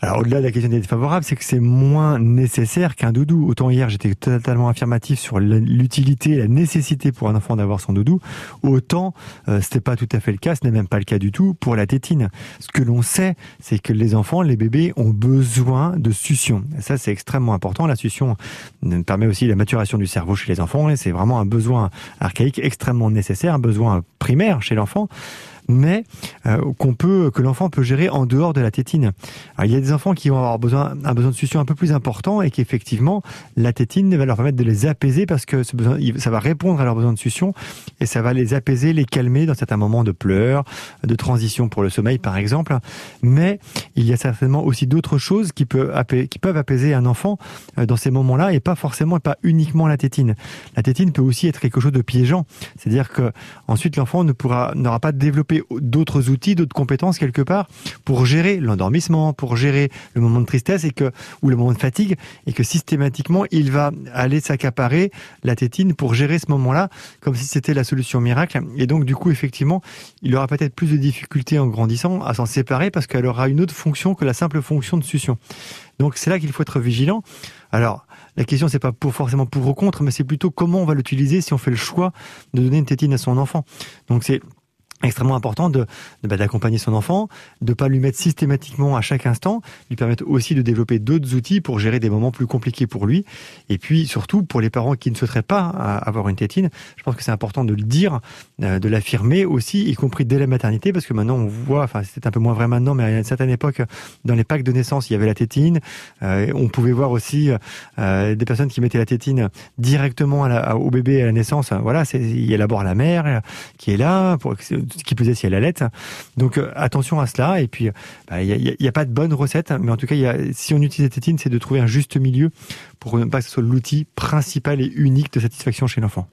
Alors au-delà de la question d'être favorable, c'est que c'est moins nécessaire qu'un doudou. Autant hier j'étais totalement affirmatif sur l'utilité, la nécessité pour un enfant d'avoir son doudou, autant euh, c'était pas tout à fait le cas, ce n'est même pas le cas du tout pour la tétine. Ce que l'on sait, c'est que les enfants, les bébés ont besoin de succion. Et ça c'est extrêmement important. La succion permet aussi la maturation du cerveau chez les enfants et c'est vraiment un besoin archaïque extrêmement nécessaire, un besoin primaire chez l'enfant mais euh, qu'on peut, que l'enfant peut gérer en dehors de la tétine. il y a des enfants qui vont avoir besoin, un besoin de succion un peu plus important et qu'effectivement, la tétine va leur permettre de les apaiser parce que ce besoin, ça va répondre à leurs besoins de succion et ça va les apaiser, les calmer dans certains moments de pleurs, de transition pour le sommeil, par exemple. Mais il y a certainement aussi d'autres choses qui peuvent, qui peuvent apaiser un enfant euh, dans ces moments-là et pas forcément, pas uniquement la tétine. La tétine peut aussi être quelque chose de piégeant. C'est-à-dire que ensuite l'enfant ne pourra, n'aura pas développé d'autres outils, d'autres compétences quelque part pour gérer l'endormissement, pour gérer le moment de tristesse et que ou le moment de fatigue et que systématiquement il va aller s'accaparer la tétine pour gérer ce moment-là comme si c'était la solution miracle et donc du coup effectivement il aura peut-être plus de difficultés en grandissant à s'en séparer parce qu'elle aura une autre fonction que la simple fonction de succion. Donc c'est là qu'il faut être vigilant. Alors la question c'est pas pour forcément pour ou contre, mais c'est plutôt comment on va l'utiliser si on fait le choix de donner une tétine à son enfant. Donc c'est extrêmement important de, bah, d'accompagner son enfant, de pas lui mettre systématiquement à chaque instant, lui permettre aussi de développer d'autres outils pour gérer des moments plus compliqués pour lui. Et puis surtout pour les parents qui ne souhaiteraient pas euh, avoir une tétine, je pense que c'est important de le dire, euh, de l'affirmer aussi, y compris dès la maternité, parce que maintenant on voit, enfin c'est un peu moins vrai maintenant, mais à une certaine époque, dans les packs de naissance, il y avait la tétine. Euh, on pouvait voir aussi des personnes qui mettaient la tétine directement au bébé à la naissance. Voilà, il y a d'abord la mère qui est là pour qui est si elle allait. Donc euh, attention à cela. Et puis, il bah, n'y a, pas de bonne recette, mais en tout cas, si on utilise la tétine, c'est de trouver un juste milieu pour ne pas que ce soit l'outil principal et unique de satisfaction chez l'enfant.